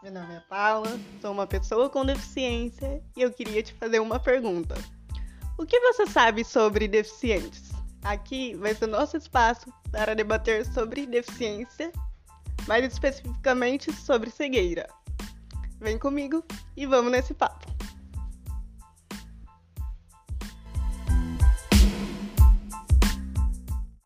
Meu nome é Paula, sou uma pessoa com deficiência e eu queria te fazer uma pergunta. O que você sabe sobre deficientes? Aqui vai ser nosso espaço para debater sobre deficiência, mais especificamente sobre cegueira. Vem comigo e vamos nesse papo.